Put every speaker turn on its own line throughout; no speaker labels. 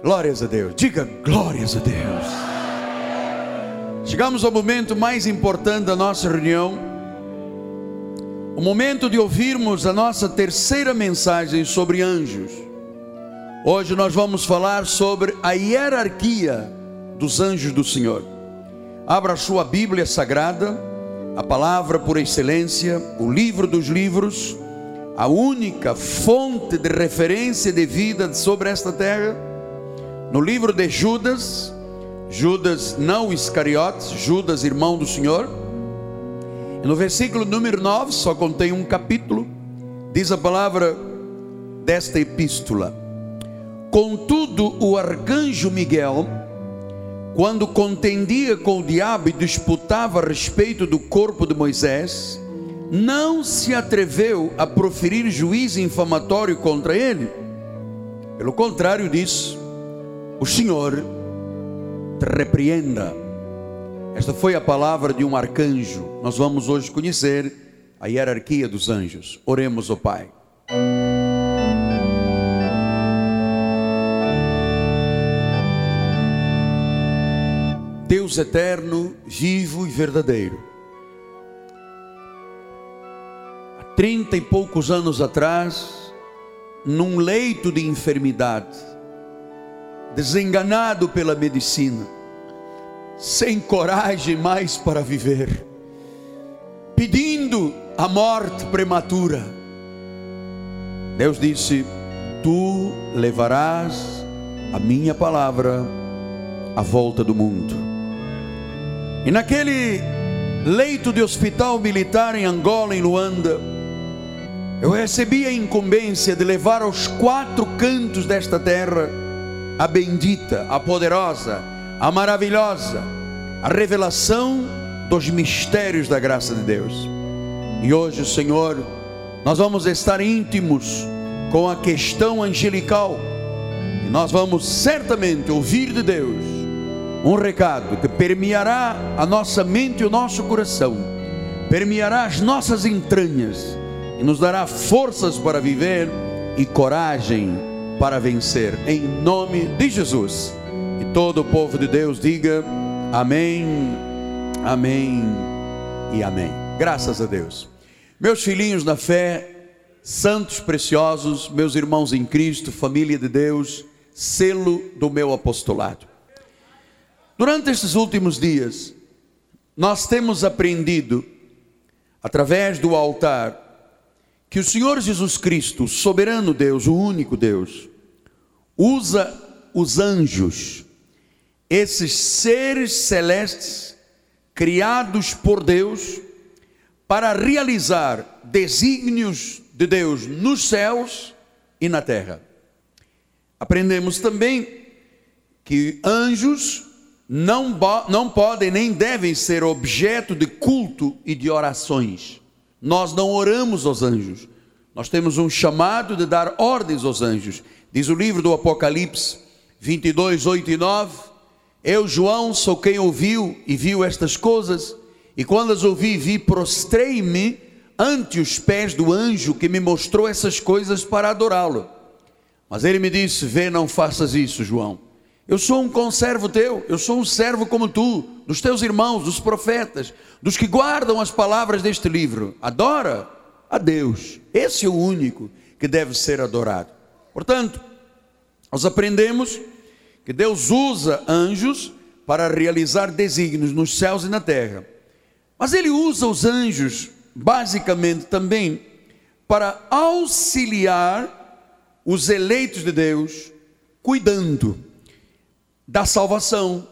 Glórias a Deus. Diga glórias a Deus. Chegamos ao momento mais importante da nossa reunião. O momento de ouvirmos a nossa terceira mensagem sobre anjos. Hoje nós vamos falar sobre a hierarquia dos anjos do Senhor. Abra a sua Bíblia Sagrada, a palavra por excelência, o livro dos livros, a única fonte de referência de vida sobre esta terra no livro de Judas, Judas não Iscariotes, Judas irmão do Senhor, no versículo número 9, só contém um capítulo, diz a palavra desta epístola: Contudo, o arcanjo Miguel, quando contendia com o diabo e disputava a respeito do corpo de Moisés, não se atreveu a proferir juízo infamatório contra ele. Pelo contrário disso, o Senhor te repreenda. Esta foi a palavra de um arcanjo. Nós vamos hoje conhecer a hierarquia dos anjos. Oremos ao Pai. Deus eterno, vivo e verdadeiro. Há trinta e poucos anos atrás, num leito de enfermidade, desenganado pela medicina, sem coragem mais para viver, pedindo a morte prematura. Deus disse: Tu levarás a minha palavra à volta do mundo. E naquele leito de hospital militar em Angola, em Luanda, eu recebi a incumbência de levar aos quatro cantos desta terra a bendita, a poderosa, a maravilhosa, a revelação dos mistérios da graça de Deus. E hoje, Senhor, nós vamos estar íntimos com a questão angelical, e nós vamos certamente ouvir de Deus um recado que permeará a nossa mente e o nosso coração, permeará as nossas entranhas e nos dará forças para viver e coragem para vencer, em nome de Jesus. E todo o povo de Deus diga amém, amém e amém. Graças a Deus. Meus filhinhos na fé, santos preciosos, meus irmãos em Cristo, família de Deus, selo do meu apostolado. Durante estes últimos dias, nós temos aprendido, através do altar, que o Senhor Jesus Cristo, soberano Deus, o único Deus, usa os anjos, esses seres celestes criados por Deus, para realizar desígnios de Deus nos céus e na terra. Aprendemos também que anjos não, não podem nem devem ser objeto de culto e de orações. Nós não oramos aos anjos. Nós temos um chamado de dar ordens aos anjos. Diz o livro do Apocalipse 22, 8 e 9. Eu, João, sou quem ouviu e viu estas coisas, e quando as ouvi, vi, prostrei-me ante os pés do anjo que me mostrou essas coisas para adorá-lo. Mas ele me disse: Vê, não faças isso, João. Eu sou um conservo teu, eu sou um servo como tu, dos teus irmãos, dos profetas, dos que guardam as palavras deste livro. Adora a Deus, esse é o único que deve ser adorado. Portanto, nós aprendemos que Deus usa anjos para realizar desígnios nos céus e na terra. Mas ele usa os anjos basicamente também para auxiliar os eleitos de Deus, cuidando da salvação,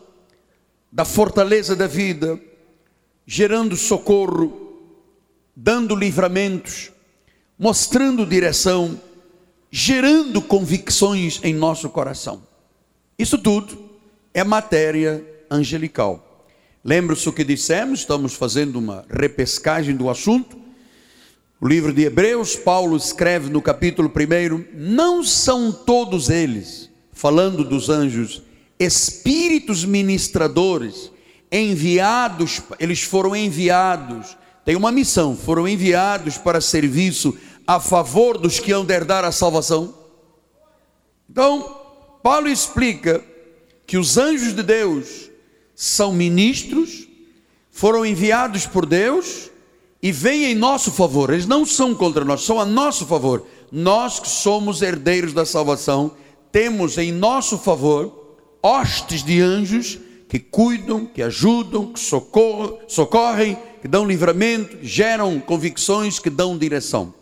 da fortaleza da vida, gerando socorro, dando livramentos, mostrando direção, gerando convicções em nosso coração. Isso tudo é matéria angelical. Lembra-se o que dissemos? Estamos fazendo uma repescagem do assunto. O livro de Hebreus, Paulo escreve no capítulo 1: Não são todos eles, falando dos anjos, espíritos ministradores enviados, eles foram enviados, tem uma missão, foram enviados para serviço a favor dos que hão de herdar a salvação. Então, Paulo explica que os anjos de Deus são ministros, foram enviados por Deus e vêm em nosso favor. Eles não são contra nós, são a nosso favor. Nós que somos herdeiros da salvação, temos em nosso favor hostes de anjos que cuidam, que ajudam, que socorrem, socorrem que dão livramento, geram convicções, que dão direção.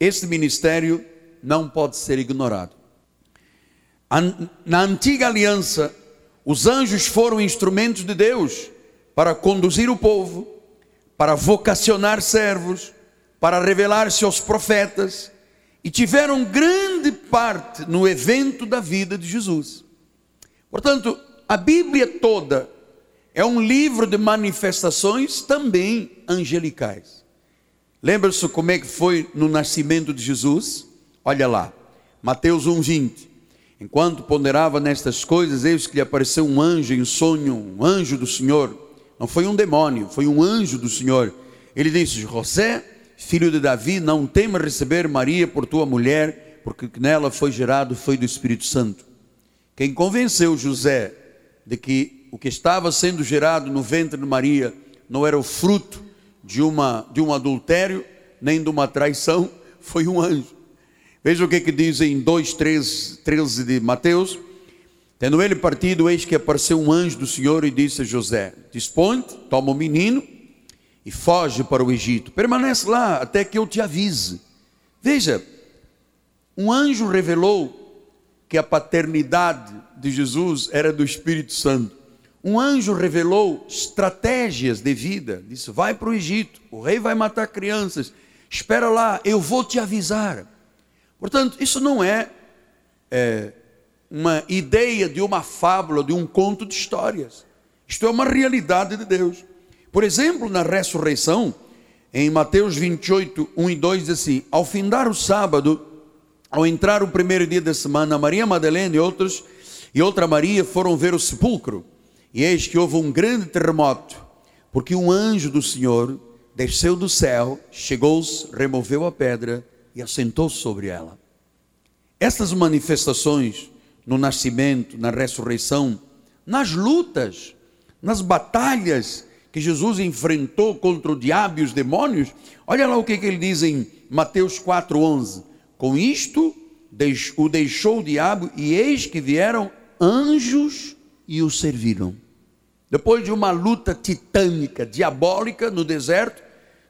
Este ministério não pode ser ignorado. Na antiga aliança, os anjos foram instrumentos de Deus para conduzir o povo, para vocacionar servos, para revelar-se aos profetas, e tiveram grande parte no evento da vida de Jesus. Portanto, a Bíblia toda é um livro de manifestações também angelicais. Lembra-se como é que foi no nascimento de Jesus? Olha lá, Mateus 1,20. Enquanto ponderava nestas coisas, eis que lhe apareceu um anjo em sonho, um anjo do Senhor. Não foi um demônio, foi um anjo do Senhor. Ele disse: José, filho de Davi, não tema receber Maria por tua mulher, porque nela foi gerado, foi do Espírito Santo. Quem convenceu José de que o que estava sendo gerado no ventre de Maria não era o fruto de, uma, de um adultério, nem de uma traição, foi um anjo. Veja o que, que diz em 2, 13, 13 de Mateus. Tendo ele partido, eis que apareceu um anjo do Senhor e disse a José: Dispõe, toma o menino e foge para o Egito. Permanece lá até que eu te avise. Veja, um anjo revelou que a paternidade de Jesus era do Espírito Santo. Um anjo revelou estratégias de vida. Disse: Vai para o Egito, o rei vai matar crianças. Espera lá, eu vou te avisar. Portanto, isso não é, é uma ideia de uma fábula, de um conto de histórias. Isto é uma realidade de Deus. Por exemplo, na ressurreição, em Mateus 28, 1 e 2, diz assim: Ao findar o sábado, ao entrar o primeiro dia da semana, Maria Madalena e outros e outra Maria foram ver o sepulcro. E eis que houve um grande terremoto, porque um anjo do Senhor desceu do céu, chegou-se, removeu a pedra e assentou sobre ela. Estas manifestações no nascimento, na ressurreição, nas lutas, nas batalhas que Jesus enfrentou contra o diabo e os demônios, olha lá o que, ele diz em Mateus 4,11: Com isto o deixou o diabo, e eis que vieram anjos e o serviram. Depois de uma luta titânica, diabólica no deserto,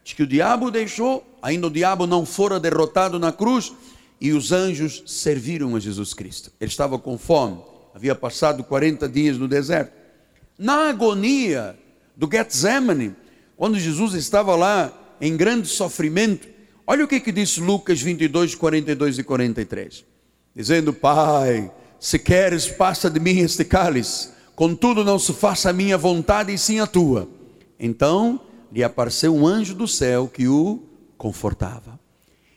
de que o diabo deixou, ainda o diabo não fora derrotado na cruz, e os anjos serviram a Jesus Cristo. Ele estava com fome, havia passado 40 dias no deserto. Na agonia do Getsemane, quando Jesus estava lá em grande sofrimento, olha o que, que diz Lucas 22, 42 e 43. Dizendo, Pai, se queres, passa de mim este cálice, contudo não se faça a minha vontade e sim a tua. Então lhe apareceu um anjo do céu que o confortava.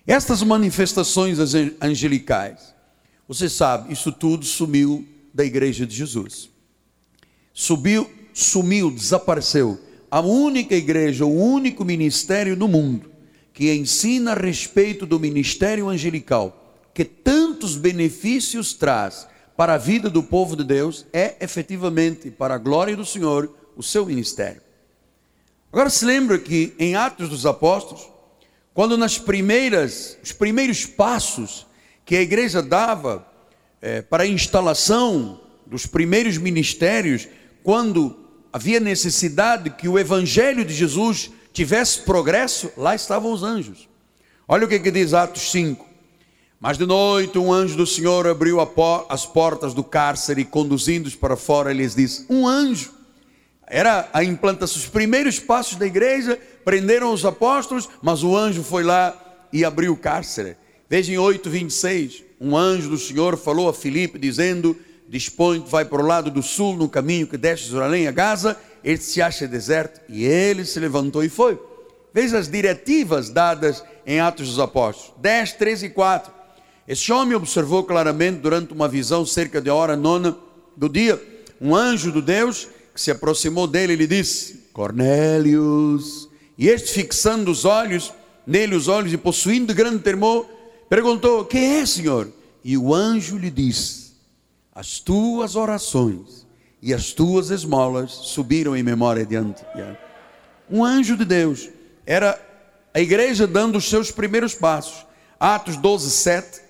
Estas manifestações angelicais, você sabe, isso tudo sumiu da igreja de Jesus. Subiu, sumiu, desapareceu. A única igreja, o único ministério no mundo que ensina a respeito do ministério angelical, que tantos benefícios traz para a vida do povo de Deus, é efetivamente, para a glória do Senhor, o seu ministério. Agora se lembra que em Atos dos Apóstolos, quando nas primeiras, os primeiros passos que a igreja dava é, para a instalação dos primeiros ministérios, quando havia necessidade que o evangelho de Jesus tivesse progresso, lá estavam os anjos. Olha o que, que diz Atos 5. Mas de noite um anjo do Senhor abriu as portas do cárcere e conduzindo-os para fora, lhes disse: Um anjo era a implantação, os primeiros passos da igreja, prenderam os apóstolos, mas o anjo foi lá e abriu o cárcere. Veja em 8, 26, um anjo do Senhor falou a Filipe, dizendo: Dispõe, vai para o lado do sul, no caminho que desce de Jerusalém a Gaza, ele se acha deserto, e ele se levantou e foi. Veja as diretivas dadas em Atos dos Apóstolos, 10, 13 e 4. Esse homem observou claramente durante uma visão cerca de hora nona do dia, um anjo do Deus que se aproximou dele e lhe disse: Cornélios. E este, fixando os olhos, nele os olhos e possuindo grande temor, perguntou: Que é, Senhor? E o anjo lhe disse: as tuas orações e as tuas esmolas subiram em memória diante. Um anjo de Deus. Era a igreja dando os seus primeiros passos. Atos 12, 7.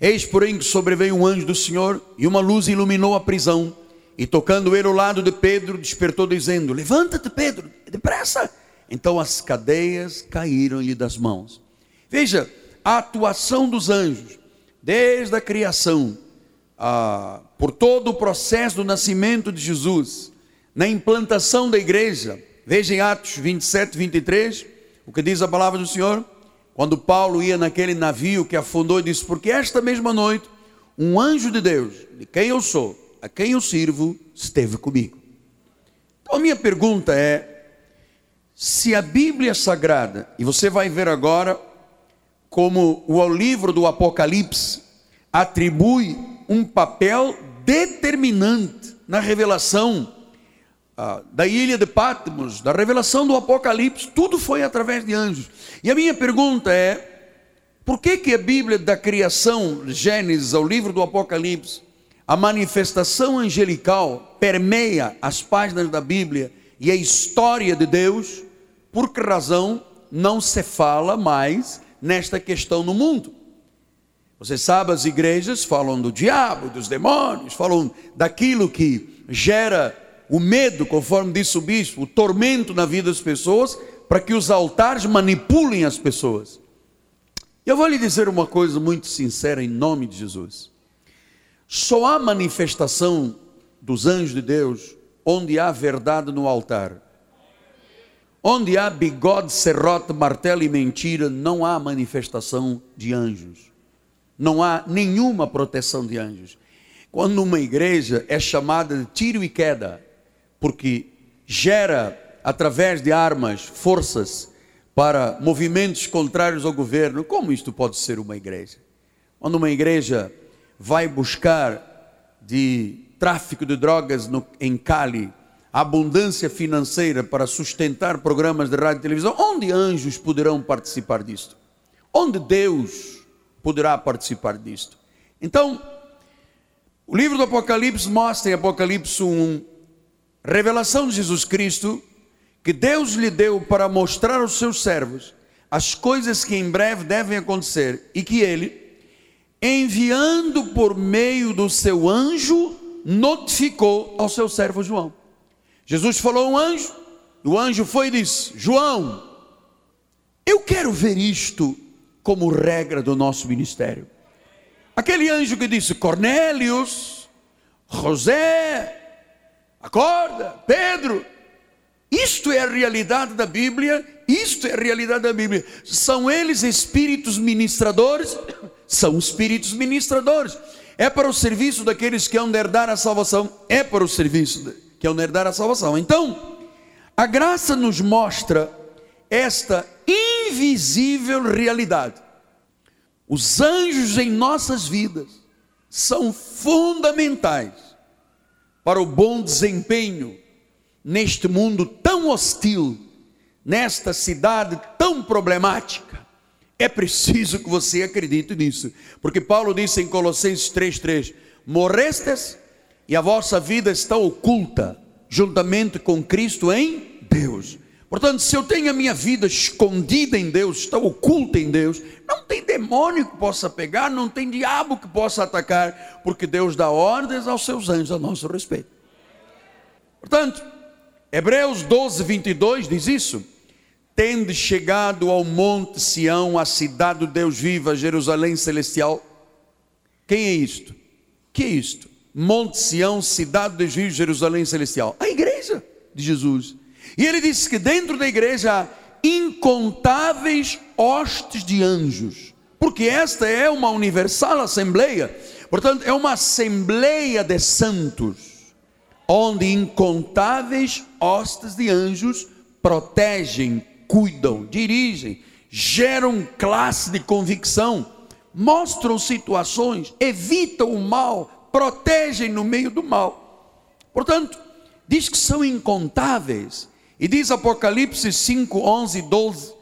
Eis, porém, que sobreveio um anjo do Senhor e uma luz iluminou a prisão. E tocando ele ao lado de Pedro, despertou, dizendo: Levanta-te, Pedro, depressa. Então as cadeias caíram-lhe das mãos. Veja a atuação dos anjos, desde a criação, a, por todo o processo do nascimento de Jesus, na implantação da igreja. Veja em Atos 27, 23, o que diz a palavra do Senhor. Quando Paulo ia naquele navio que afundou, e disse: Porque esta mesma noite, um anjo de Deus, de quem eu sou, a quem eu sirvo, esteve comigo. Então a minha pergunta é: se a Bíblia Sagrada, e você vai ver agora como o livro do Apocalipse atribui um papel determinante na revelação ah, da ilha de Patmos, da revelação do Apocalipse, tudo foi através de anjos. E a minha pergunta é: por que, que a Bíblia da criação, Gênesis ao livro do Apocalipse, a manifestação angelical permeia as páginas da Bíblia e a história de Deus, por que razão não se fala mais nesta questão no mundo? Você sabe, as igrejas falam do diabo, dos demônios, falam daquilo que gera o medo, conforme disse o bispo, o tormento na vida das pessoas, para que os altares manipulem as pessoas. Eu vou lhe dizer uma coisa muito sincera em nome de Jesus. Só há manifestação dos anjos de Deus onde há verdade no altar. Onde há bigode, serrote, martelo e mentira, não há manifestação de anjos. Não há nenhuma proteção de anjos. Quando uma igreja é chamada de tiro e queda, porque gera, através de armas, forças para movimentos contrários ao governo, como isto pode ser uma igreja? Quando uma igreja vai buscar de tráfico de drogas no, em Cali, abundância financeira para sustentar programas de rádio e televisão, onde anjos poderão participar disto? Onde Deus poderá participar disto? Então, o livro do Apocalipse mostra em Apocalipse 1, revelação de Jesus Cristo, que Deus lhe deu para mostrar aos seus servos as coisas que em breve devem acontecer e que ele, enviando por meio do seu anjo, notificou ao seu servo João. Jesus falou a um anjo, o anjo foi e disse: João, eu quero ver isto como regra do nosso ministério. Aquele anjo que disse: Cornélios, José, acorda, Pedro, isto é a realidade da Bíblia, isto é a realidade da Bíblia. São eles espíritos ministradores são espíritos ministradores. É para o serviço daqueles que hão de herdar a salvação. É para o serviço que hão de herdar a salvação. Então, a graça nos mostra esta invisível realidade. Os anjos em nossas vidas são fundamentais para o bom desempenho neste mundo tão hostil, nesta cidade tão problemática. É preciso que você acredite nisso, porque Paulo disse em Colossenses 3:3: Morrestes e a vossa vida está oculta juntamente com Cristo em Deus. Portanto, se eu tenho a minha vida escondida em Deus, está oculta em Deus, não tem demônio que possa pegar, não tem diabo que possa atacar, porque Deus dá ordens aos seus anjos a nosso respeito. Portanto, Hebreus 12, 22 diz isso tende chegado ao monte Sião, a cidade do Deus viva, Jerusalém celestial. Quem é isto? Que é isto? Monte Sião, cidade do Deus vivo, Jerusalém celestial. A igreja de Jesus. E ele disse que dentro da igreja há incontáveis hostes de anjos, porque esta é uma universal assembleia, portanto, é uma assembleia de santos, onde incontáveis hostes de anjos protegem, cuidam, dirigem, geram classe de convicção, mostram situações, evitam o mal, protegem no meio do mal. Portanto, diz que são incontáveis. E diz Apocalipse 5, 11 e 12: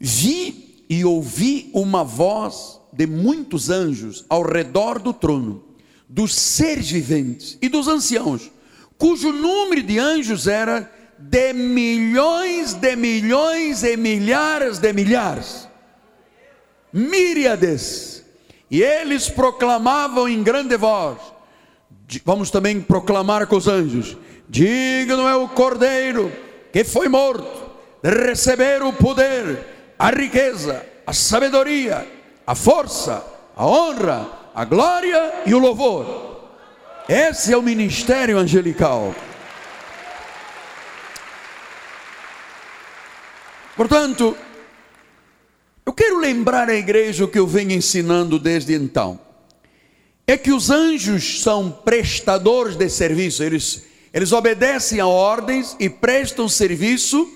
Vi e ouvi uma voz de muitos anjos ao redor do trono, dos seres viventes e dos anciãos, cujo número de anjos era de milhões de milhões e milhares de milhares, míriades, e eles proclamavam em grande voz, vamos também proclamar com os anjos: digno é o cordeiro que foi morto receber o poder, a riqueza, a sabedoria, a força, a honra, a glória e o louvor. Esse é o ministério angelical. Portanto, eu quero lembrar à igreja o que eu venho ensinando desde então. É que os anjos são prestadores de serviço, eles, eles obedecem a ordens e prestam serviço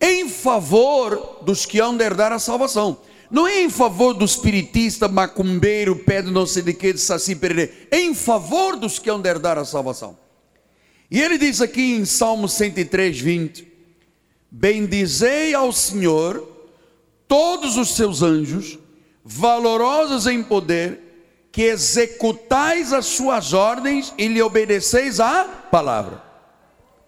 em favor dos que hão de herdar a salvação. Não é em favor do espiritista, macumbeiro, pedro não sei de que, de saci pererê. É em favor dos que hão de herdar a salvação. E ele diz aqui em Salmo 103, 20: Bendizei ao Senhor todos os seus anjos, valorosos em poder, que executais as suas ordens e lhe obedeceis a palavra.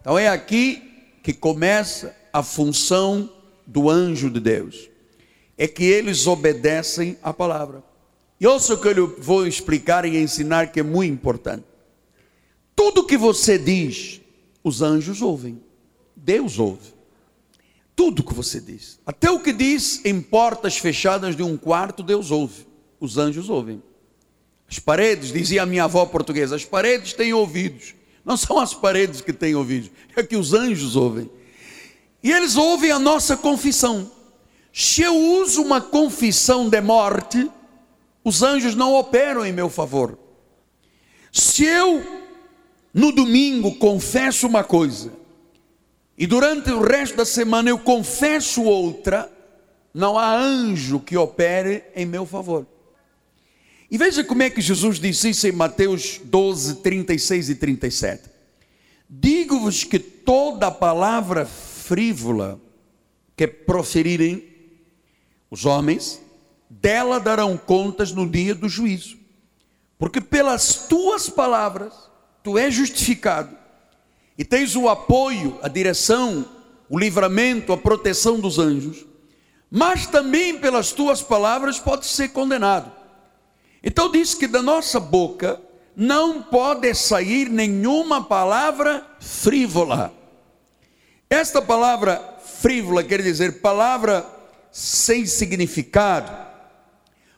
Então é aqui que começa a função do anjo de Deus é que eles obedecem a palavra. E ouça o que eu vou explicar e ensinar que é muito importante. Tudo que você diz, os anjos ouvem. Deus ouve. Tudo que você diz. Até o que diz em portas fechadas de um quarto, Deus ouve. Os anjos ouvem. As paredes, dizia a minha avó portuguesa, as paredes têm ouvidos. Não são as paredes que têm ouvidos, é que os anjos ouvem. E eles ouvem a nossa confissão. Se eu uso uma confissão de morte, os anjos não operam em meu favor. Se eu, no domingo, confesso uma coisa, e durante o resto da semana eu confesso outra, não há anjo que opere em meu favor. E veja como é que Jesus disse isso em Mateus 12, 36 e 37. Digo-vos que toda palavra frívola que proferirem os homens, dela darão contas no dia do juízo. Porque pelas tuas palavras tu és justificado e tens o apoio, a direção, o livramento, a proteção dos anjos, mas também pelas tuas palavras pode ser condenado. Então diz que da nossa boca não pode sair nenhuma palavra frívola. Esta palavra frívola quer dizer palavra sem significado,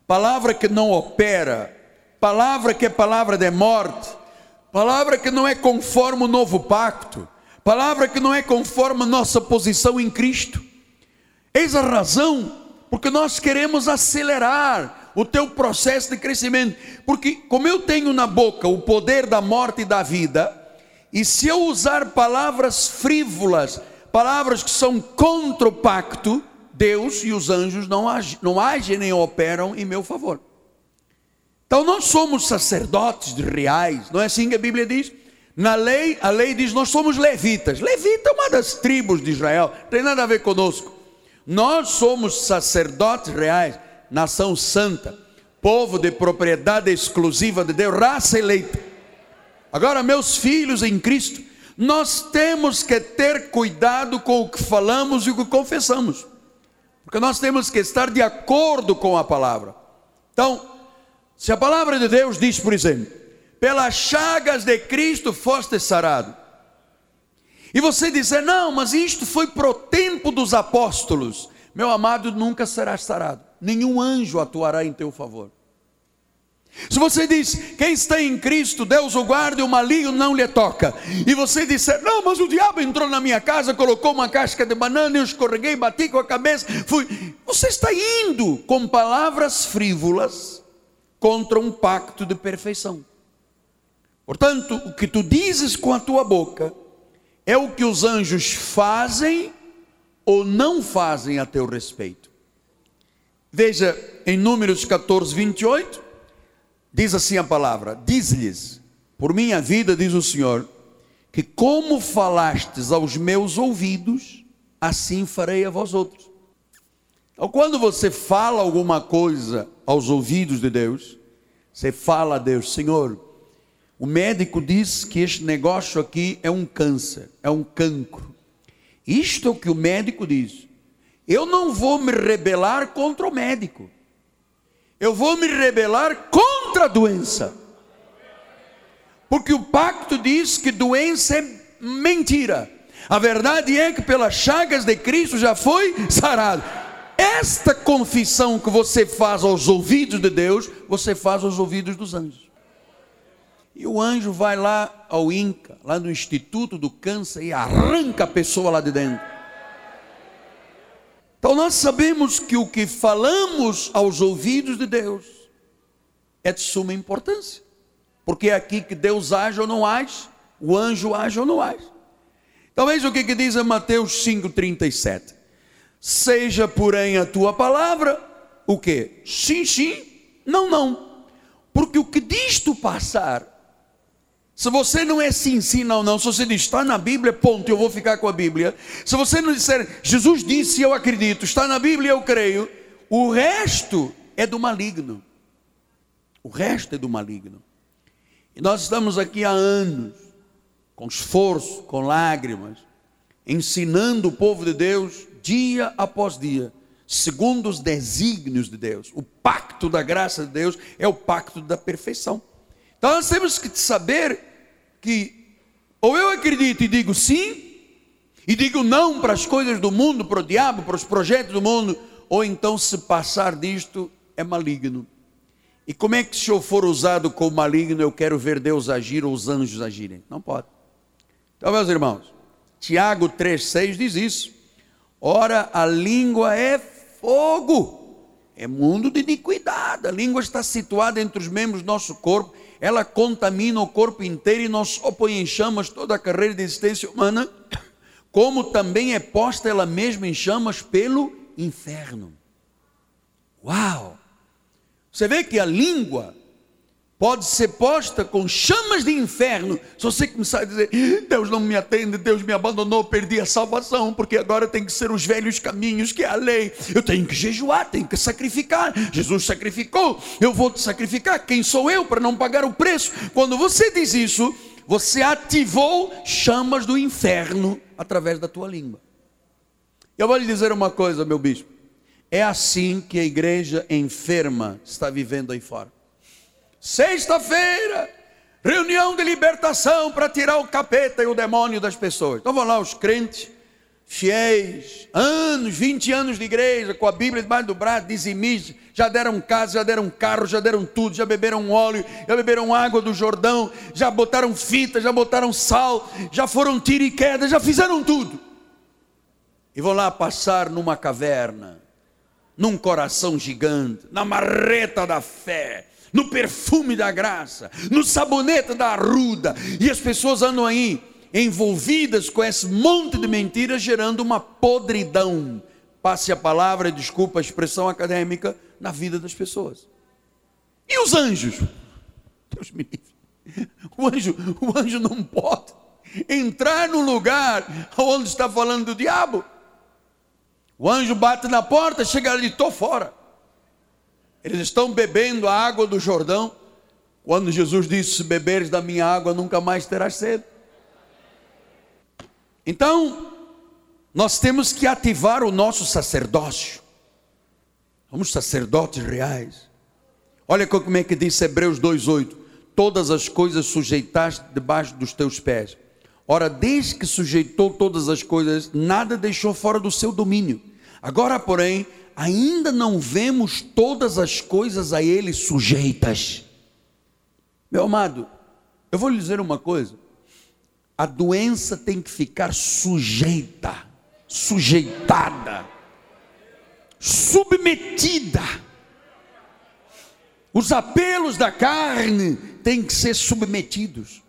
palavra que não opera, palavra que é palavra de morte, palavra que não é conforme o novo pacto, palavra que não é conforme a nossa posição em Cristo. Eis a razão porque nós queremos acelerar o teu processo de crescimento, porque como eu tenho na boca o poder da morte e da vida, e se eu usar palavras frívolas, palavras que são contra o pacto, Deus e os anjos não agem, não agem nem operam em meu favor. Então nós somos sacerdotes reais, não é assim que a Bíblia diz? Na lei, a lei diz nós somos levitas. Levita é uma das tribos de Israel, não tem nada a ver conosco. Nós somos sacerdotes reais, nação santa, povo de propriedade exclusiva de Deus, raça eleita. Agora, meus filhos em Cristo, nós temos que ter cuidado com o que falamos e o que confessamos. Porque nós temos que estar de acordo com a palavra. Então, se a palavra de Deus diz, por exemplo, pelas chagas de Cristo foste sarado. E você dizer, não, mas isto foi pro tempo dos apóstolos. Meu amado, nunca serás sarado. Nenhum anjo atuará em teu favor. Se você diz, quem está em Cristo, Deus o guarda e o maligno não lhe toca. E você disser, não, mas o diabo entrou na minha casa, colocou uma casca de banana, eu escorreguei, bati com a cabeça, fui. Você está indo com palavras frívolas contra um pacto de perfeição. Portanto, o que tu dizes com a tua boca é o que os anjos fazem ou não fazem a teu respeito. Veja em Números 14, 28. Diz assim a palavra: Diz-lhes, por minha vida, diz o Senhor, que como falastes aos meus ouvidos, assim farei a vós outros. Então, quando você fala alguma coisa aos ouvidos de Deus, você fala a Deus, Senhor, O médico diz que este negócio aqui é um câncer, é um cancro. Isto é o que o médico diz. Eu não vou me rebelar contra o médico. Eu vou me rebelar contra a doença. Porque o pacto diz que doença é mentira. A verdade é que pelas chagas de Cristo já foi sarado. Esta confissão que você faz aos ouvidos de Deus, você faz aos ouvidos dos anjos. E o anjo vai lá ao INCA, lá no Instituto do Câncer, e arranca a pessoa lá de dentro. Então nós sabemos que o que falamos aos ouvidos de Deus é de suma importância. Porque é aqui que Deus age ou não age, o anjo age ou não age. Então veja o que, que diz em Mateus 5,37. Seja, porém, a tua palavra, o que? Sim, sim, não, não. Porque o que diz tu passar, se você não é sim, sim, não, não, se você diz está na Bíblia, ponto, eu vou ficar com a Bíblia. Se você não disser Jesus disse, eu acredito, está na Bíblia, eu creio, o resto é do maligno. O resto é do maligno. E nós estamos aqui há anos com esforço, com lágrimas, ensinando o povo de Deus dia após dia, segundo os desígnios de Deus. O pacto da graça de Deus é o pacto da perfeição. Então nós temos que saber que ou eu acredito e digo sim, e digo não para as coisas do mundo, para o diabo, para os projetos do mundo, ou então se passar disto é maligno. E como é que se eu for usado como maligno, eu quero ver Deus agir ou os anjos agirem? Não pode. Então, meus irmãos, Tiago 3,6 diz isso. Ora, a língua é fogo, é mundo de iniquidade. A língua está situada entre os membros do nosso corpo, ela contamina o corpo inteiro e nós em chamas toda a carreira de existência humana, como também é posta ela mesma em chamas pelo inferno. Uau! Você vê que a língua pode ser posta com chamas de inferno. Se você começar a dizer, Deus não me atende, Deus me abandonou, perdi a salvação, porque agora tem que ser os velhos caminhos, que é a lei. Eu tenho que jejuar, tenho que sacrificar. Jesus sacrificou, eu vou te sacrificar. Quem sou eu para não pagar o preço? Quando você diz isso, você ativou chamas do inferno através da tua língua. Eu vou lhe dizer uma coisa, meu bispo. É assim que a igreja enferma está vivendo aí fora. Sexta-feira, reunião de libertação para tirar o capeta e o demônio das pessoas. Então vão lá os crentes, fiéis, anos, 20 anos de igreja, com a Bíblia debaixo do braço, dizimistas, já deram casa, já deram carro, já deram tudo, já beberam óleo, já beberam água do Jordão, já botaram fita, já botaram sal, já foram tiro e queda, já fizeram tudo. E vão lá passar numa caverna, num coração gigante, na marreta da fé, no perfume da graça, no sabonete da arruda, e as pessoas andam aí envolvidas com esse monte de mentiras, gerando uma podridão. Passe a palavra, desculpa a expressão acadêmica, na vida das pessoas. E os anjos? Deus me livre. O anjo, o anjo não pode entrar no lugar onde está falando do diabo. O anjo bate na porta, chega ali, estou fora. Eles estão bebendo a água do Jordão, quando Jesus disse: Se beberes da minha água, nunca mais terás sede. Então, nós temos que ativar o nosso sacerdócio. Somos sacerdotes reais. Olha como é que diz Hebreus 2,8: Todas as coisas sujeitaste debaixo dos teus pés. Ora, desde que sujeitou todas as coisas, nada deixou fora do seu domínio. Agora, porém, ainda não vemos todas as coisas a Ele sujeitas. Meu amado, eu vou lhe dizer uma coisa: a doença tem que ficar sujeita, sujeitada, submetida. Os apelos da carne têm que ser submetidos,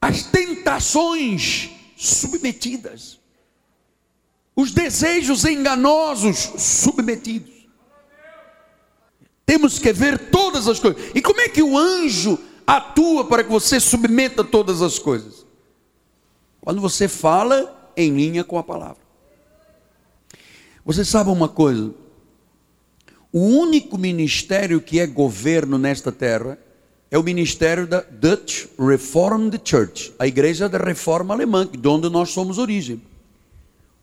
as tentações submetidas os desejos enganosos submetidos. Temos que ver todas as coisas. E como é que o anjo atua para que você submeta todas as coisas? Quando você fala em linha com a palavra. Você sabe uma coisa? O único ministério que é governo nesta terra é o ministério da Dutch Reformed Church, a igreja da reforma alemã, de onde nós somos origem.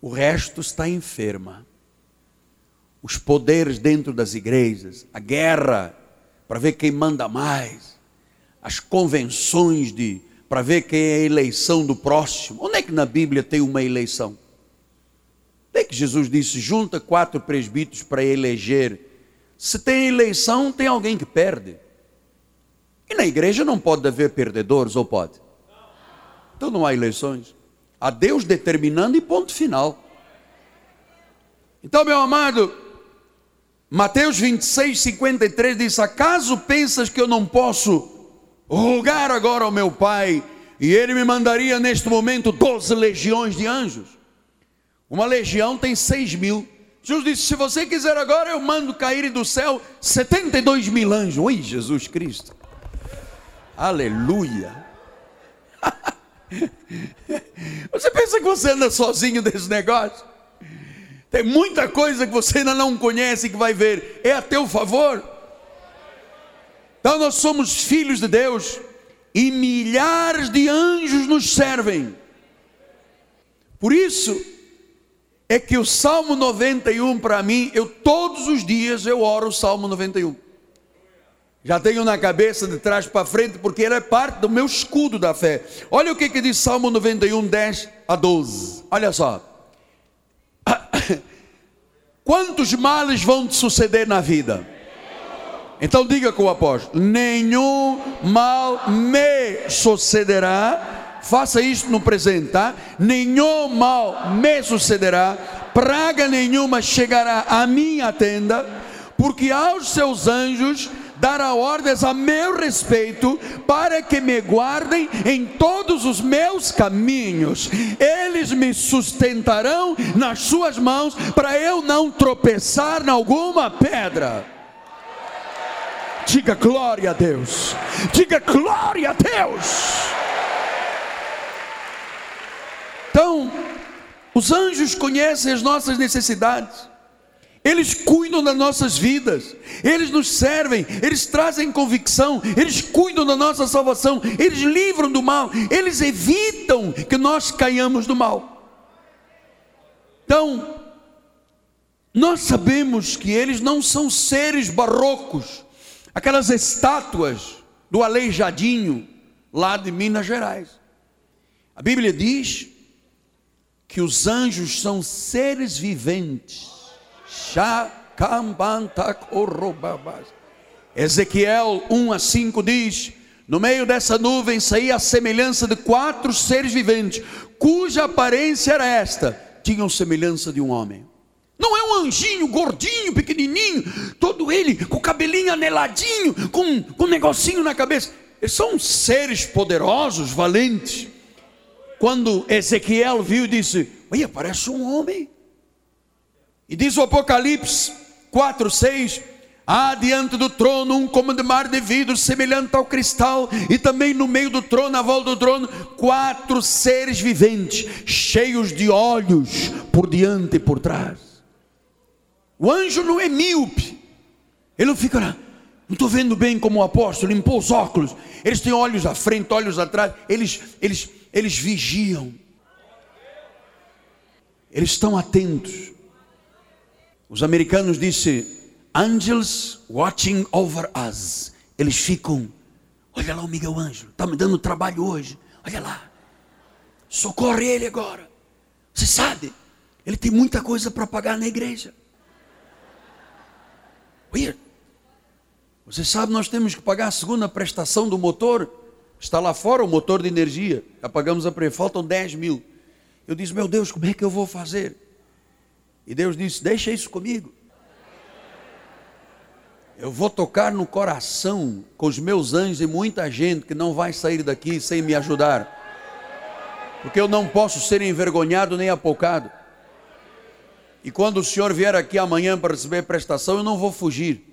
O resto está enferma. Os poderes dentro das igrejas, a guerra para ver quem manda mais, as convenções de para ver quem é a eleição do próximo. Onde é que na Bíblia tem uma eleição? Onde é que Jesus disse: junta quatro presbíteros para eleger? Se tem eleição, tem alguém que perde. E na igreja não pode haver perdedores, ou pode? Então não há eleições. Há Deus determinando e ponto final. Então, meu amado, Mateus 26, 53 diz: Acaso pensas que eu não posso rogar agora ao meu Pai e ele me mandaria neste momento 12 legiões de anjos? Uma legião tem 6 mil. Jesus disse: Se você quiser agora, eu mando cair do céu 72 mil anjos. Oi, Jesus Cristo. Aleluia. Você pensa que você anda sozinho desse negócio? Tem muita coisa que você ainda não conhece que vai ver. É a teu favor. Então nós somos filhos de Deus e milhares de anjos nos servem. Por isso é que o Salmo 91 para mim, eu todos os dias eu oro o Salmo 91. Já tenho na cabeça de trás para frente, porque ele é parte do meu escudo da fé. Olha o que, que diz Salmo 91, 10 a 12. Olha só. Quantos males vão te suceder na vida? Então diga com o apóstolo: nenhum mal me sucederá. Faça isso no presente, tá? Nenhum mal me sucederá, praga nenhuma chegará à minha tenda, porque aos seus anjos dará ordens a meu respeito, para que me guardem em todos os meus caminhos. Eles me sustentarão nas suas mãos, para eu não tropeçar em alguma pedra. Diga glória a Deus. Diga glória a Deus. Então, os anjos conhecem as nossas necessidades. Eles cuidam das nossas vidas, eles nos servem, eles trazem convicção, eles cuidam da nossa salvação, eles livram do mal, eles evitam que nós caiamos do mal. Então, nós sabemos que eles não são seres barrocos, aquelas estátuas do aleijadinho lá de Minas Gerais. A Bíblia diz que os anjos são seres viventes Ezequiel 1 a 5 diz: No meio dessa nuvem saía a semelhança de quatro seres viventes, cuja aparência era esta: tinham semelhança de um homem. Não é um anjinho gordinho, pequenininho, todo ele com o cabelinho aneladinho, com, com um negocinho na cabeça. Eles são seres poderosos, valentes. Quando Ezequiel viu, disse: Olha, parece um homem. E diz o Apocalipse 4, 6: Há diante do trono um como de mar de vidro, semelhante ao cristal, e também no meio do trono, à volta do trono, quatro seres viventes, cheios de olhos por diante e por trás. O anjo não é míope, ele não fica lá, não estou vendo bem como o apóstolo, limpou os óculos. Eles têm olhos à frente, olhos atrás, eles, eles, eles vigiam, eles estão atentos. Os americanos dizem angels watching over us. Eles ficam, olha lá o Miguel Ângelo, está me dando trabalho hoje. Olha lá, socorre ele agora. Você sabe, ele tem muita coisa para pagar na igreja. Olha, você sabe, nós temos que pagar a segunda prestação do motor. Está lá fora o motor de energia. Já pagamos a pre, faltam 10 mil. Eu disse, meu Deus, como é que eu vou fazer? E Deus disse: Deixa isso comigo. Eu vou tocar no coração com os meus anjos e muita gente que não vai sair daqui sem me ajudar. Porque eu não posso ser envergonhado nem apocado. E quando o senhor vier aqui amanhã para receber prestação, eu não vou fugir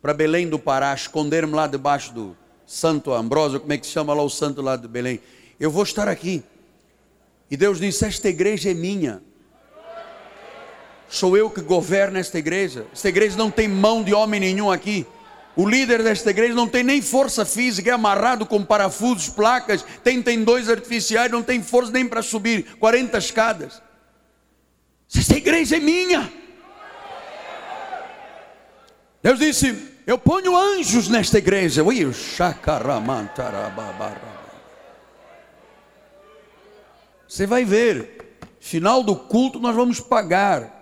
para Belém do Pará, esconder-me lá debaixo do Santo Ambrósio, como é que se chama lá o santo lá de Belém. Eu vou estar aqui. E Deus disse: Esta igreja é minha. Sou eu que governo esta igreja. Esta igreja não tem mão de homem nenhum aqui. O líder desta igreja não tem nem força física, é amarrado com parafusos, placas, tem tendões artificiais, não tem força nem para subir 40 escadas. Esta igreja é minha. Deus disse: Eu ponho anjos nesta igreja. Você vai ver, final do culto nós vamos pagar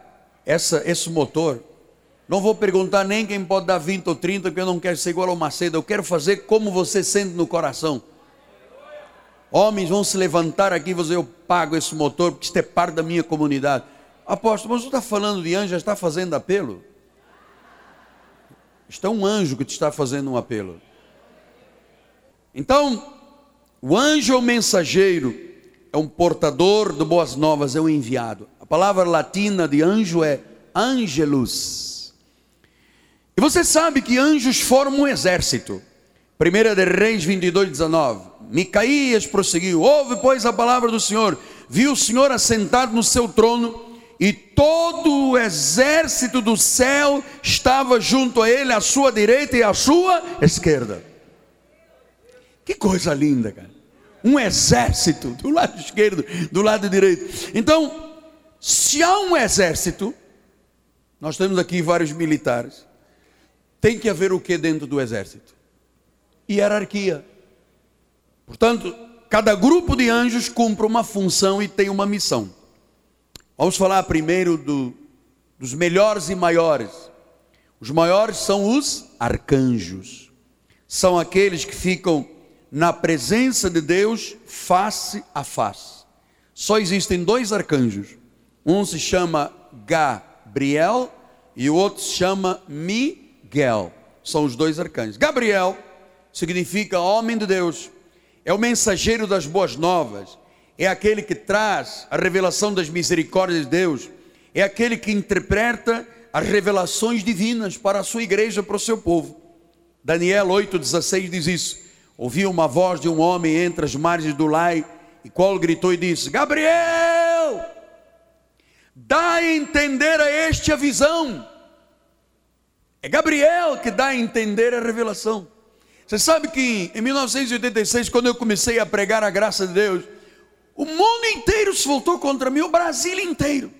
essa, esse motor. Não vou perguntar nem quem pode dar 20 ou 30, porque eu não quero ser igual ao Macedo. Eu quero fazer como você sente no coração. Homens vão se levantar aqui e dizer: Eu pago esse motor, porque isto é parte da minha comunidade. Apóstolo, mas você está falando de anjo, já está fazendo apelo? Está um anjo que te está fazendo um apelo. Então, o anjo é o mensageiro, é um portador de boas novas, é um enviado. A palavra latina de anjo é angelus. E você sabe que anjos formam um exército. 1 de Reis 22, 19. Micaías prosseguiu: Ouve, pois, a palavra do Senhor. Viu o Senhor assentado no seu trono, e todo o exército do céu estava junto a ele, à sua direita e à sua esquerda. Que coisa linda, cara. Um exército do lado esquerdo, do lado direito. Então, se há um exército, nós temos aqui vários militares tem que haver o que dentro do exército? Hierarquia. Portanto, cada grupo de anjos cumpre uma função e tem uma missão. Vamos falar primeiro do, dos melhores e maiores. Os maiores são os arcanjos. São aqueles que ficam na presença de Deus face a face. Só existem dois arcanjos. Um se chama Gabriel e o outro se chama Mi Miguel. São os dois arcanjos. Gabriel significa homem de Deus, é o mensageiro das boas novas, é aquele que traz a revelação das misericórdias de Deus, é aquele que interpreta as revelações divinas para a sua igreja, para o seu povo. Daniel 8,16 diz isso. Ouviu uma voz de um homem entre as margens do Lai, e qual gritou e disse: Gabriel, dá a entender a este a visão. É Gabriel que dá a entender a revelação. Você sabe que em 1986, quando eu comecei a pregar a graça de Deus, o mundo inteiro se voltou contra mim, o Brasil inteiro.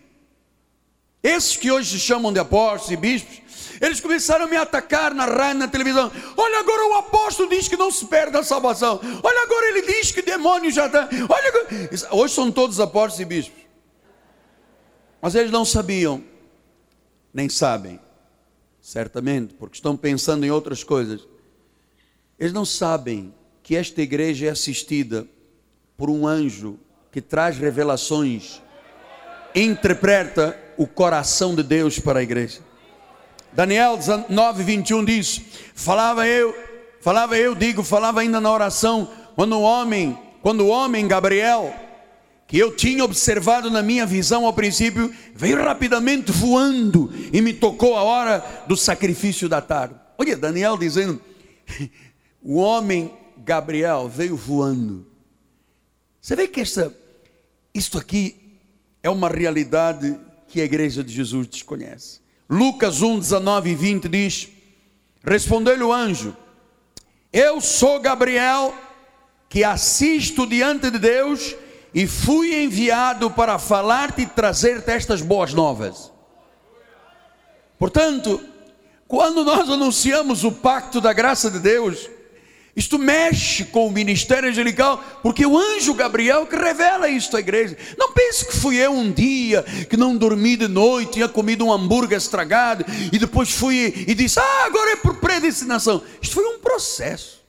Esses que hoje se chamam de apóstolos e bispos, eles começaram a me atacar na rádio, na televisão. Olha, agora o apóstolo diz que não se perde a salvação. Olha, agora ele diz que demônio já está. Olha, hoje são todos apóstolos e bispos. Mas eles não sabiam, nem sabem, certamente, porque estão pensando em outras coisas. Eles não sabem que esta igreja é assistida por um anjo que traz revelações, interpreta o coração de Deus para a igreja. Daniel 9, 21 diz: Falava eu, falava eu, digo, falava ainda na oração, quando o homem, quando o homem Gabriel que eu tinha observado na minha visão ao princípio, veio rapidamente voando e me tocou a hora do sacrifício da tarde. Olha, Daniel dizendo: o homem Gabriel veio voando. Você vê que essa, isto aqui é uma realidade que a igreja de Jesus desconhece. Lucas 1, 19 e 20 diz: Respondeu-lhe o anjo: Eu sou Gabriel, que assisto diante de Deus e fui enviado para falar-te e trazer-te estas boas novas. Portanto, quando nós anunciamos o pacto da graça de Deus, isto mexe com o ministério angelical, porque o anjo Gabriel que revela isto à igreja. Não pense que fui eu um dia que não dormi de noite, tinha comido um hambúrguer estragado e depois fui e disse: "Ah, agora é por predestinação". Isto foi um processo.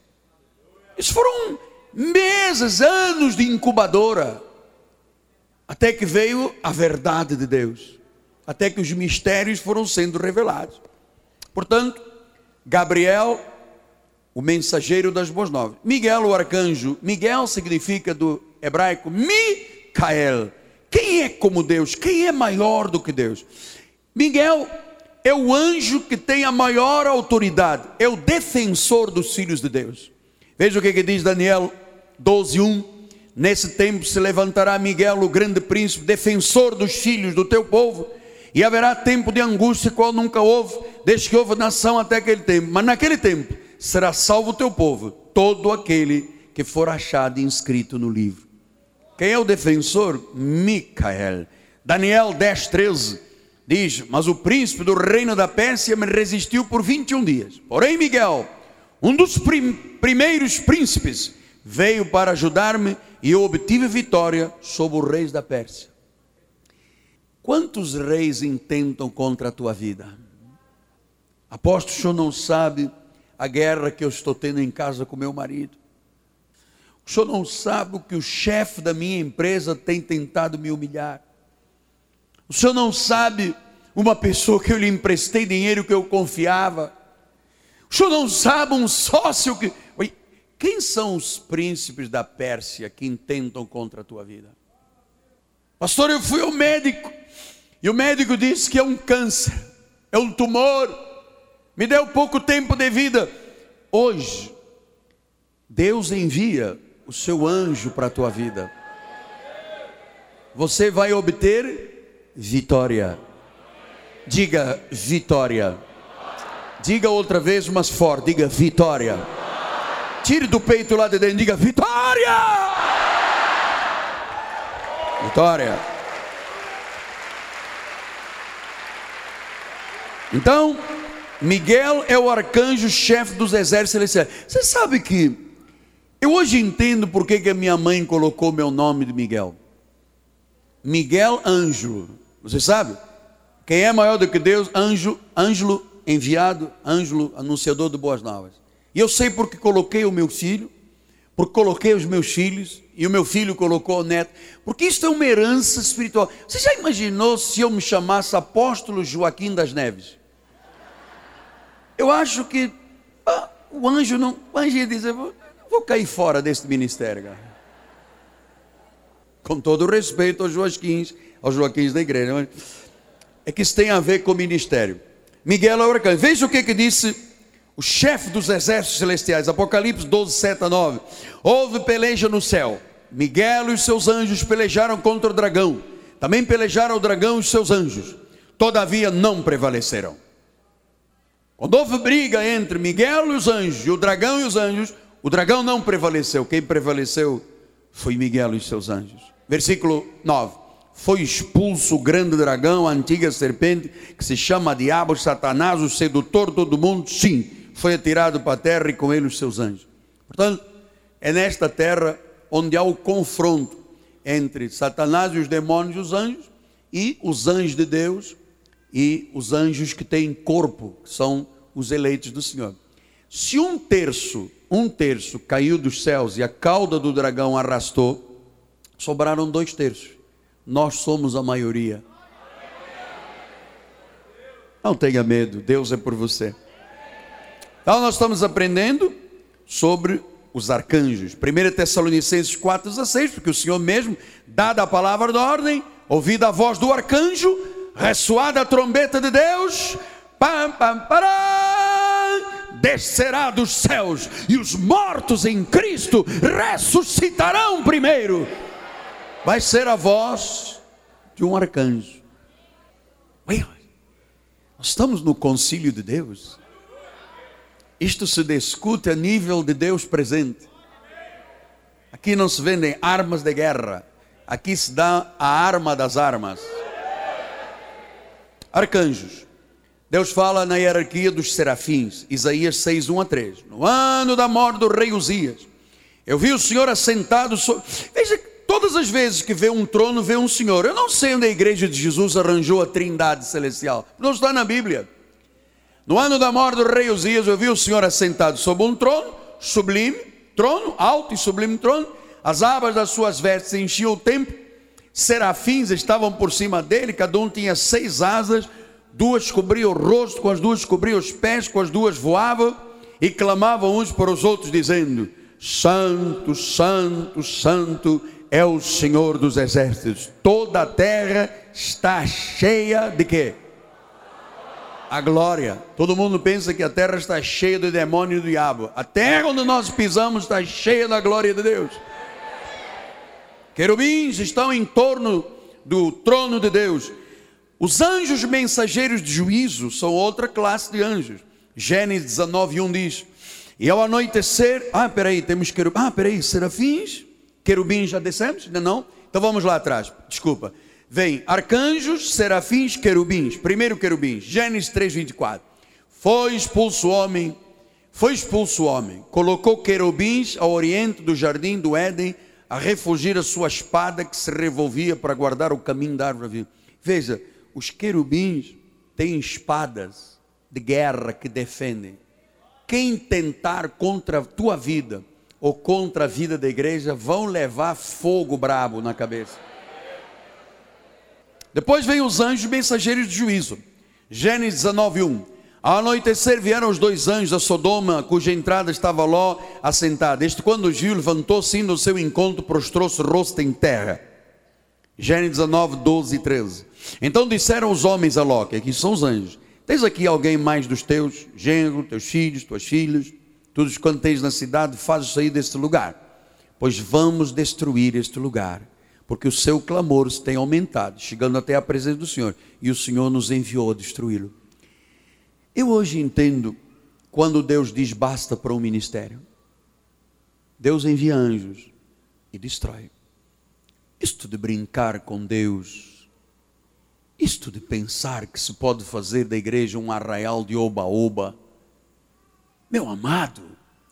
Isso foram meses, anos de incubadora, até que veio a verdade de Deus, até que os mistérios foram sendo revelados. Portanto, Gabriel, o mensageiro das boas novas, Miguel, o arcanjo, Miguel significa do hebraico Micael. Quem é como Deus? Quem é maior do que Deus? Miguel é o anjo que tem a maior autoridade, é o defensor dos filhos de Deus. Veja o que, que diz Daniel 12, 1. Nesse tempo se levantará Miguel, o grande príncipe, defensor dos filhos do teu povo, E haverá tempo de angústia, qual nunca houve, desde que houve nação até aquele tempo. Mas naquele tempo será salvo o teu povo, todo aquele que for achado inscrito no livro. Quem é o defensor? Micael. Daniel 10, 13 diz: Mas o príncipe do reino da Pérsia me resistiu por 21 dias. Porém, Miguel, um dos prim primeiros príncipes, veio para ajudar-me e eu obtive vitória sobre os reis da Pérsia. Quantos reis intentam contra a tua vida? Apóstolo, o senhor não sabe a guerra que eu estou tendo em casa com meu marido. O senhor não sabe o que o chefe da minha empresa tem tentado me humilhar. O senhor não sabe uma pessoa que eu lhe emprestei dinheiro que eu confiava. O senhor não sabe um sócio que. Quem são os príncipes da Pérsia que intentam contra a tua vida? Pastor, eu fui ao médico e o médico disse que é um câncer, é um tumor, me deu pouco tempo de vida. Hoje, Deus envia o seu anjo para a tua vida. Você vai obter vitória. Diga vitória. Diga outra vez, mas forte. Diga vitória. Tire do peito lá de dentro. Diga vitória. Vitória. Então, Miguel é o arcanjo chefe dos exércitos celestiais. Você sabe que eu hoje entendo por que a minha mãe colocou meu nome de Miguel. Miguel Anjo. Você sabe? Quem é maior do que Deus? Anjo, Ângelo enviado, Ângelo anunciador de boas novas. E eu sei porque coloquei o meu filho, porque coloquei os meus filhos, e o meu filho colocou o neto, porque isto é uma herança espiritual. Você já imaginou se eu me chamasse apóstolo Joaquim das Neves? Eu acho que ah, o anjo não, o anjo ia dizer, vou cair fora deste ministério, cara. Com todo respeito aos Joaquins, aos Joaquins da igreja, é que isso tem a ver com o ministério. Miguel é arcanjo. Veja o que, que disse o chefe dos exércitos celestiais, Apocalipse 12, 7 a 9. Houve peleja no céu. Miguel e seus anjos pelejaram contra o dragão. Também pelejaram o dragão e os seus anjos. Todavia não prevaleceram. Quando houve briga entre Miguel e os anjos, e o dragão e os anjos, o dragão não prevaleceu, quem prevaleceu foi Miguel e seus anjos. Versículo 9: Foi expulso o grande dragão, a antiga serpente, que se chama Diabo, Satanás, o sedutor de todo mundo. Sim, foi atirado para a terra e com ele os seus anjos. Portanto, é nesta terra onde há o confronto entre Satanás e os demônios e os anjos, e os anjos de Deus e os anjos que têm corpo, que são os eleitos do Senhor. Se um terço um terço caiu dos céus e a cauda do dragão arrastou, sobraram dois terços. Nós somos a maioria. Não tenha medo, Deus é por você. Então nós estamos aprendendo sobre os arcanjos. 1 Tessalonicenses 4,16, porque o Senhor mesmo, dada a palavra de ordem, ouvida a voz do arcanjo, ressoada a trombeta de Deus, pam, pam, param, descerá dos céus e os mortos em Cristo ressuscitarão primeiro. Vai ser a voz de um arcanjo. Nós estamos no concílio de Deus. Isto se discute a nível de Deus presente. Aqui não se vendem armas de guerra. Aqui se dá a arma das armas. Arcanjos. Deus fala na hierarquia dos serafins, Isaías 6, 1 a 3. No ano da morte do rei Uzias, eu vi o Senhor assentado sobre. Veja, todas as vezes que vê um trono, vê um Senhor. Eu não sei onde a igreja de Jesus arranjou a trindade celestial, não está na Bíblia. No ano da morte do rei Uzias, eu vi o Senhor assentado sobre um trono, sublime, trono, alto e sublime trono. As abas das suas vestes enchiam o templo. Serafins estavam por cima dele, cada um tinha seis asas duas cobriam o rosto, com as duas cobriam os pés, com as duas voavam e clamavam uns para os outros, dizendo: Santo, Santo, Santo é o Senhor dos exércitos. Toda a terra está cheia de quê? A glória. Todo mundo pensa que a terra está cheia do demônio e do diabo. A terra onde nós pisamos está cheia da glória de Deus. Querubins estão em torno do trono de Deus Os anjos mensageiros de juízo são outra classe de anjos. Gênesis 19, 1 diz: E ao anoitecer, ah, peraí, temos querubins, ah, peraí, serafins, querubins já descemos? Ainda não? Então vamos lá atrás, desculpa. Vem arcanjos, serafins, querubins. Primeiro querubins, Gênesis 3, 24. Foi expulso o homem, foi expulso o homem, colocou querubins ao oriente do jardim do Éden, a refugir a sua espada que se revolvia para guardar o caminho da árvore vida. Veja, os querubins têm espadas de guerra que defendem. Quem tentar contra a tua vida ou contra a vida da igreja vão levar fogo brabo na cabeça. Depois vem os anjos mensageiros de juízo. Gênesis 19, 1. Ao anoitecer vieram os dois anjos a Sodoma, cuja entrada estava Ló assentado. Este, quando os viu, levantou-se no seu encontro, prostrou-se rosto em terra. Gênesis 19, 12 e 13. Então disseram os homens a Ló, que aqui são os anjos: Tens aqui alguém mais dos teus, genro, teus filhos, tuas filhas, todos quantos tens na cidade, faz sair deste lugar. Pois vamos destruir este lugar, porque o seu clamor tem aumentado, chegando até a presença do Senhor, e o Senhor nos enviou a destruí-lo. Eu hoje entendo quando Deus diz basta para um ministério. Deus envia anjos e destrói. Isto de brincar com Deus, isto de pensar que se pode fazer da igreja um arraial de oba-oba. Meu amado,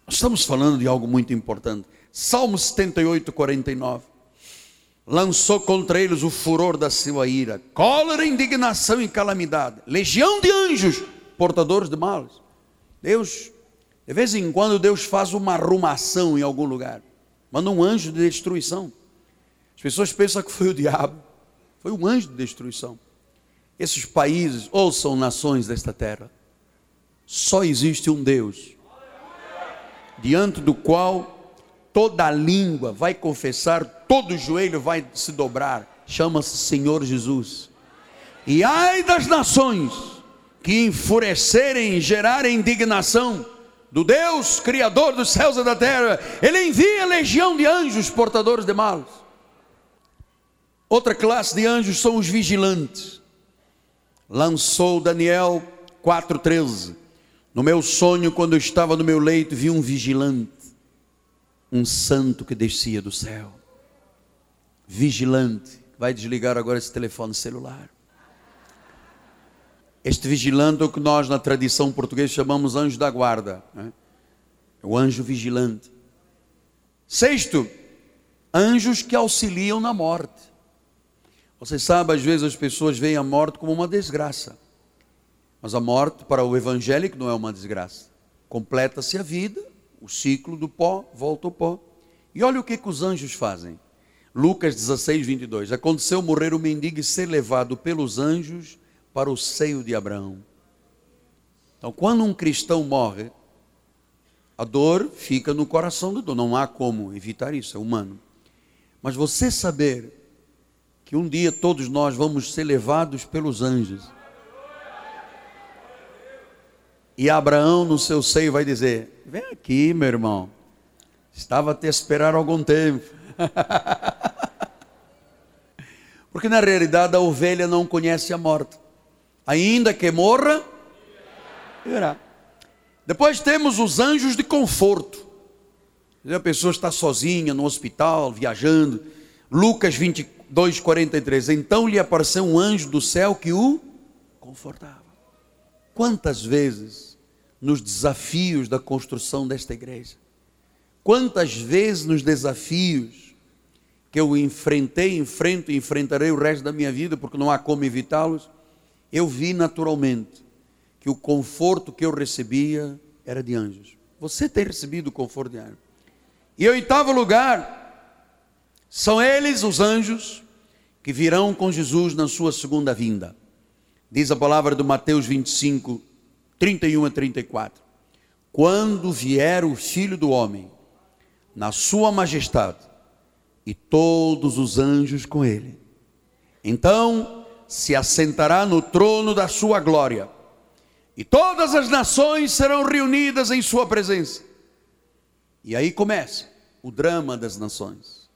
nós estamos falando de algo muito importante. Salmo 78, 49. Lançou contra eles o furor da sua ira, cólera, indignação e calamidade, legião de anjos portadores de males. Deus, de vez em quando, Deus faz uma arrumação em algum lugar, manda um anjo de destruição. As pessoas pensam que foi o diabo, foi um anjo de destruição. Esses países, ou são nações desta terra, só existe um Deus, diante do qual toda língua vai confessar, todo joelho vai se dobrar, chama-se Senhor Jesus. E ai das nações que enfurecerem, gerarem indignação do Deus Criador dos céus e da terra, Ele envia legião de anjos portadores de males. Outra classe de anjos são os vigilantes. Lançou Daniel 4,13. No meu sonho, quando eu estava no meu leito, vi um vigilante, um santo que descia do céu. Vigilante. Vai desligar agora esse telefone celular. Este vigilante é o que nós na tradição portuguesa chamamos anjo da guarda. Né? O anjo vigilante. Sexto, anjos que auxiliam na morte. Você sabe, às vezes as pessoas veem a morte como uma desgraça. Mas a morte para o evangélico não é uma desgraça. Completa-se a vida, o ciclo do pó volta ao pó. E olha o que, que os anjos fazem. Lucas 16, 22. Aconteceu morrer o mendigo e ser levado pelos anjos para o seio de Abraão. Então, quando um cristão morre, a dor fica no coração do dor. Não há como evitar isso, é humano. Mas você saber que um dia todos nós vamos ser levados pelos anjos. E Abraão no seu seio vai dizer: Vem aqui, meu irmão. Estava a te esperar algum tempo. Porque na realidade a ovelha não conhece a morte ainda que morra, viverá. Depois temos os anjos de conforto. A pessoa está sozinha no hospital, viajando. Lucas 22, 43. Então lhe apareceu um anjo do céu que o confortava. Quantas vezes nos desafios da construção desta igreja, quantas vezes nos desafios que eu enfrentei, enfrento e enfrentarei o resto da minha vida, porque não há como evitá-los, eu vi naturalmente que o conforto que eu recebia era de anjos. Você tem recebido o conforto de anjos. E em oitavo lugar, são eles os anjos que virão com Jesus na sua segunda vinda. Diz a palavra do Mateus 25, 31 a 34. Quando vier o Filho do Homem, na sua majestade, e todos os anjos com ele, então se assentará no trono da sua glória, e todas as nações serão reunidas em sua presença. E aí começa o drama das nações.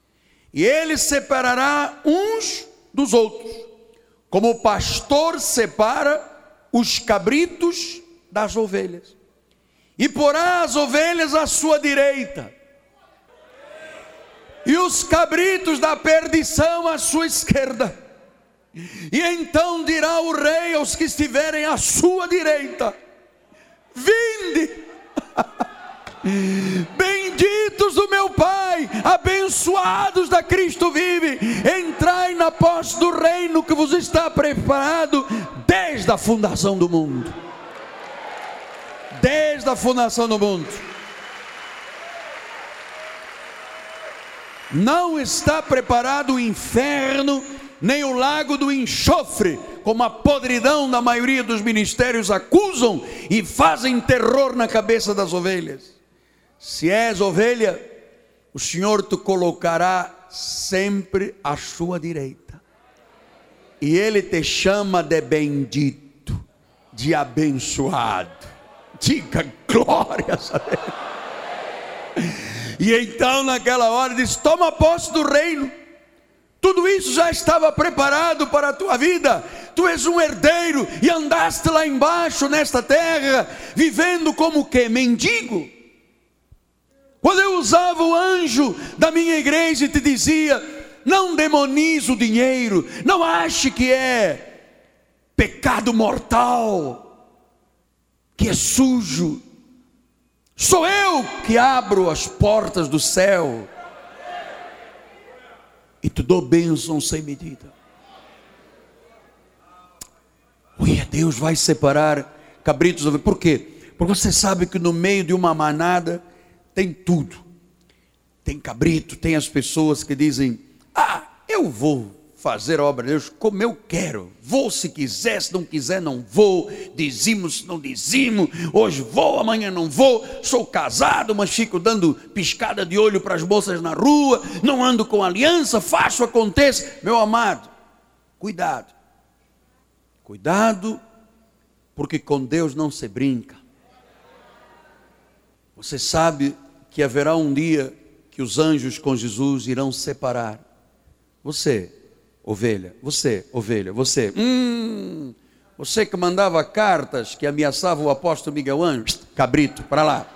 E ele separará uns dos outros, como o pastor separa os cabritos das ovelhas, e porá as ovelhas à sua direita, e os cabritos da perdição à sua esquerda. E então dirá o rei aos que estiverem à sua direita: Vinde, benditos do meu Pai, abençoados da Cristo vive, entrai na posse do reino que vos está preparado desde a fundação do mundo. Desde a fundação do mundo. Não está preparado o inferno nem o lago do enxofre, como a podridão da maioria dos ministérios acusam e fazem terror na cabeça das ovelhas. Se és ovelha, o Senhor te colocará sempre à sua direita, e Ele te chama de bendito, de abençoado. Diga glórias a Deus. E então, naquela hora, diz: Toma posse do reino tudo isso já estava preparado para a tua vida. Tu és um herdeiro e andaste lá embaixo nesta terra, vivendo como que mendigo. Quando eu usava o anjo da minha igreja e te dizia: não demonize o dinheiro, não ache que é pecado mortal, que é sujo. Sou eu que abro as portas do céu e te dou bênção sem medida. Ui, Deus vai separar cabritos. Por quê? Porque você sabe que no meio de uma manada tem tudo. Tem cabrito, tem as pessoas que dizem: Ah, eu vou fazer a obra de Deus como eu quero. Vou se quiser, se não quiser, não vou. Dizimo se não dizimo. Hoje vou, amanhã não vou. Sou casado, mas fico dando piscada de olho para as moças na rua. Não ando com aliança, faço, acontece. Meu amado, cuidado. Cuidado, porque com Deus não se brinca. Você sabe que haverá um dia que os anjos com Jesus irão separar você ovelha, você, ovelha, você, hum, você que mandava cartas que ameaçava o apóstolo Miguel Anjo, cabrito, para lá.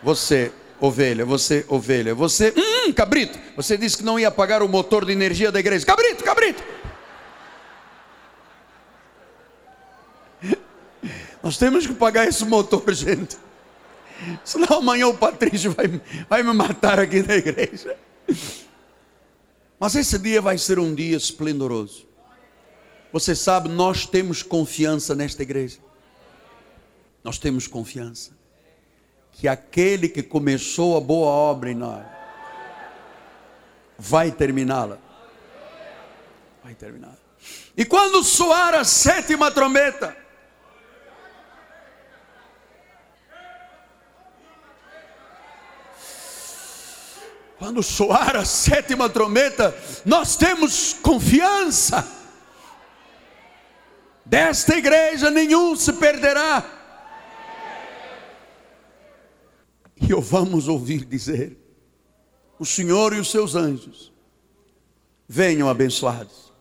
Você, ovelha, você, ovelha, você, hum, cabrito, você disse que não ia pagar o motor de energia da igreja, cabrito, cabrito. Nós temos que pagar esse motor, gente. Senão amanhã o Patrício vai, vai me matar aqui na igreja. Mas esse dia vai ser um dia esplendoroso. Você sabe, nós temos confiança nesta igreja. Nós temos confiança que aquele que começou a boa obra em nós vai terminá-la. Vai terminar. E quando soar a sétima trombeta, Quando soar a sétima trombeta, nós temos confiança. Desta igreja nenhum se perderá. E eu vamos ouvir dizer: o Senhor e os seus anjos venham abençoados.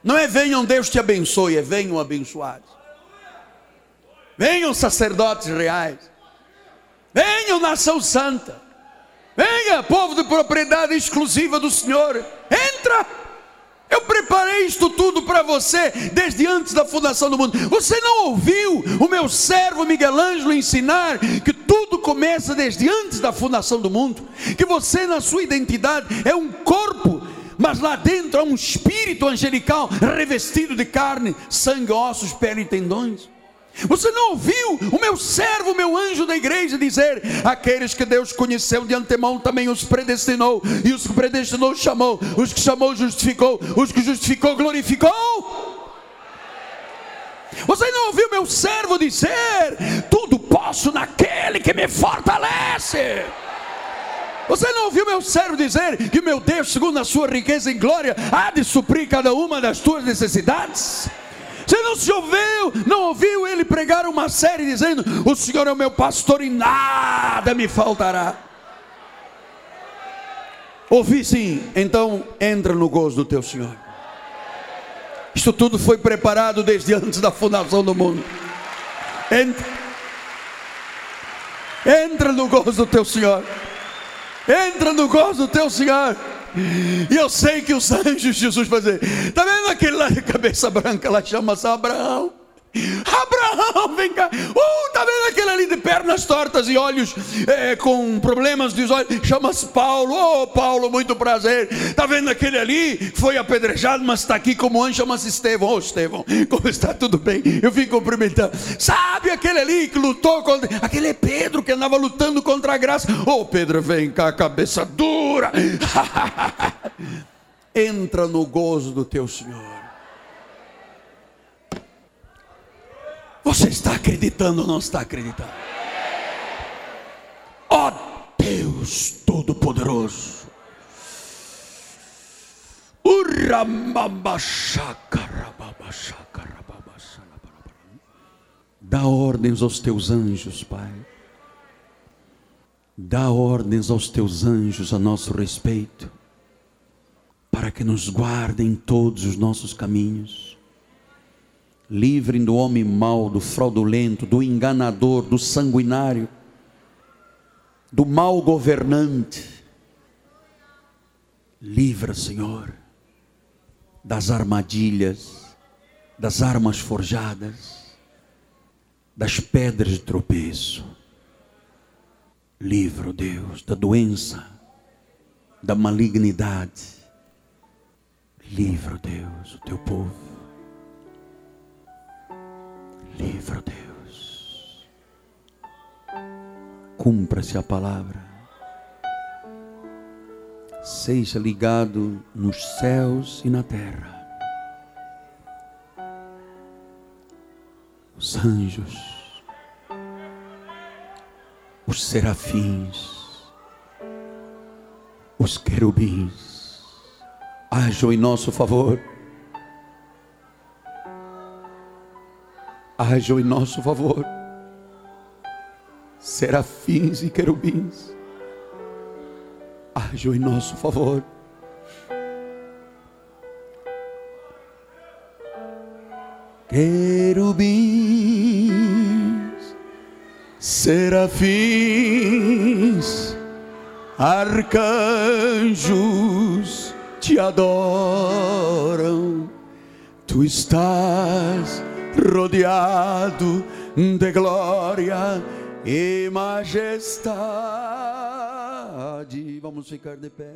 Não é venham Deus te abençoe, é venham abençoados. Venham sacerdotes reais. Venham nação santa. Venha, povo de propriedade exclusiva do Senhor, entra. Eu preparei isto tudo para você desde antes da fundação do mundo. Você não ouviu o meu servo Miguel Ângelo ensinar que tudo começa desde antes da fundação do mundo? Que você, na sua identidade, é um corpo, mas lá dentro há um espírito angelical revestido de carne, sangue, ossos, pele e tendões. Você não ouviu o meu servo, o meu anjo da igreja dizer: aqueles que Deus conheceu de antemão também os predestinou, e os que predestinou chamou, os que chamou justificou, os que justificou glorificou. Você não ouviu meu servo dizer: tudo posso naquele que me fortalece. Você não ouviu meu servo dizer que meu Deus, segundo a sua riqueza em glória, há de suprir cada uma das tuas necessidades? Você não se ouviu, não ouviu ele pregar uma série dizendo: O Senhor é o meu pastor e nada me faltará. Ouvi sim, então entra no gozo do teu Senhor. Isto tudo foi preparado desde antes da fundação do mundo. Entra, entra no gozo do teu Senhor. Entra no gozo do teu Senhor. E eu sei que os anjos, Jesus vai dizer: Está vendo aquele lá de cabeça branca? Ela chama-se Abraão. Abraão, vem cá. Uh, tá vendo aquele ali de pernas tortas e olhos é, com problemas dos olhos? Chama-se Paulo. Oh, Paulo, muito prazer. Tá vendo aquele ali? Foi apedrejado, mas está aqui como anjo, chama-se Estevão. Oh, Estevão, como está? Tudo bem? Eu vim cumprimentando. Sabe aquele ali que lutou contra. Aquele é Pedro que andava lutando contra a graça. Oh, Pedro, vem cá, cabeça dura. Entra no gozo do teu Senhor. Você está acreditando ou não está acreditando? Ó oh, Deus Todo-Poderoso. Dá ordens aos teus anjos, Pai. Dá ordens aos teus anjos a nosso respeito, para que nos guardem todos os nossos caminhos Livrem do homem mau, do fraudulento, do enganador, do sanguinário, do mau governante. Livra, Senhor, das armadilhas, das armas forjadas, das pedras de tropeço. Livra, Deus, da doença, da malignidade. Livra, Deus, o teu povo. Livra, Deus. Cumpra-se a palavra. Seja ligado nos céus e na terra. Os anjos, os serafins, os querubins, ajam em nosso favor hajam em nosso favor. Serafins e querubins, hajam em nosso favor. Querubins, serafins, arcanjos te adoram. Tu estás rodeado de glória e majestade. Vamos ficar de pé.